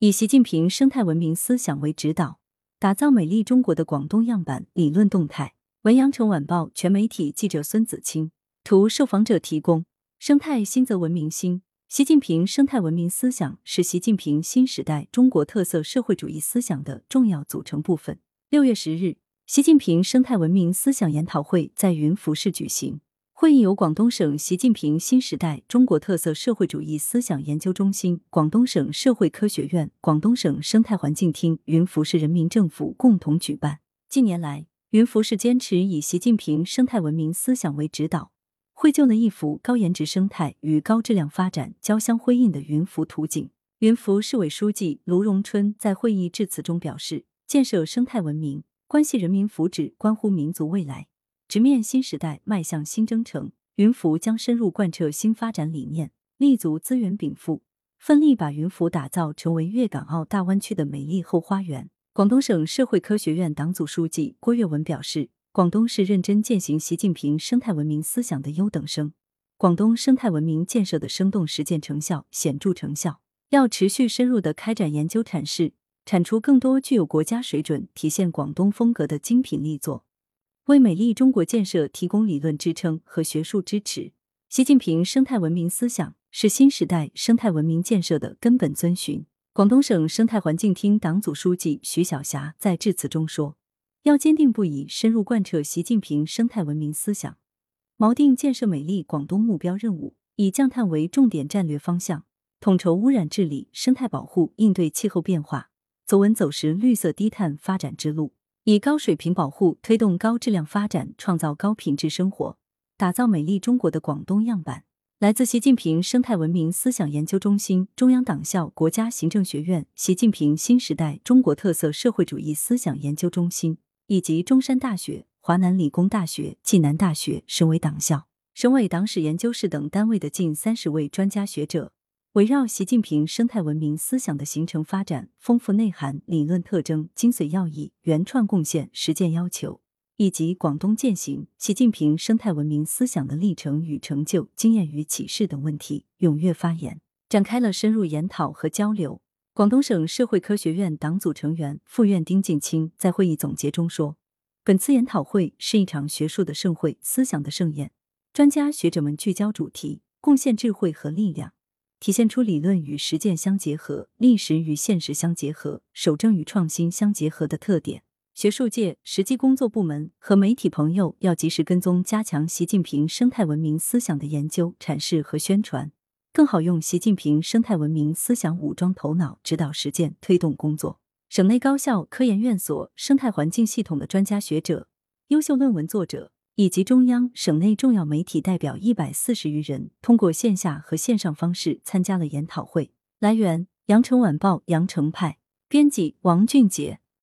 以习近平生态文明思想为指导，打造美丽中国的广东样板理论动态。文阳城晚报全媒体记者孙子清图，受访者提供。生态新则文明新，习近平生态文明思想是习近平新时代中国特色社会主义思想的重要组成部分。六月十日，习近平生态文明思想研讨会在云浮市举行。会议由广东省习近平新时代中国特色社会主义思想研究中心、广东省社会科学院、广东省生态环境厅、云浮市人民政府共同举办。近年来，云浮市坚持以习近平生态文明思想为指导，绘就了一幅高颜值生态与高质量发展交相辉映的云浮图景。云浮市委书记卢荣春在会议致辞中表示：“建设生态文明，关系人民福祉，关乎民族未来。”直面新时代，迈向新征程，云浮将深入贯彻新发展理念，立足资源禀赋，奋力把云浮打造成为粤港澳大湾区的美丽后花园。广东省社会科学院党组书记郭跃文表示，广东是认真践行习近平生态文明思想的优等生，广东生态文明建设的生动实践成效显著成效，要持续深入的开展研究阐释，产出更多具有国家水准、体现广东风格的精品力作。为美丽中国建设提供理论支撑和学术支持。习近平生态文明思想是新时代生态文明建设的根本遵循。广东省生态环境厅党组书记徐晓霞在致辞中说：“要坚定不移深入贯彻习近平生态文明思想，锚定建设美丽广东目标任务，以降碳为重点战略方向，统筹污染治理、生态保护、应对气候变化，走稳走实绿色低碳发展之路。”以高水平保护推动高质量发展，创造高品质生活，打造美丽中国的广东样板。来自习近平生态文明思想研究中心、中央党校、国家行政学院习近平新时代中国特色社会主义思想研究中心以及中山大学、华南理工大学、暨南大学省委党校、省委党史研究室等单位的近三十位专家学者。围绕习近平生态文明思想的形成发展、丰富内涵、理论特征、精髓要义、原创贡献、实践要求，以及广东践行习近平生态文明思想的历程与成就、经验与启示等问题，踊跃发言，展开了深入研讨和交流。广东省社会科学院党组成员、副院丁进清在会议总结中说：“本次研讨会是一场学术的盛会、思想的盛宴，专家学者们聚焦主题，贡献智慧和力量。”体现出理论与实践相结合、历史与现实相结合、守正与创新相结合的特点。学术界、实际工作部门和媒体朋友要及时跟踪，加强习近平生态文明思想的研究、阐释和宣传，更好用习近平生态文明思想武装头脑，指导实践、推动工作。省内高校、科研院所、生态环境系统的专家学者、优秀论文作者。以及中央、省内重要媒体代表一百四十余人，通过线下和线上方式参加了研讨会。来源：羊城晚报羊城派，编辑王俊杰。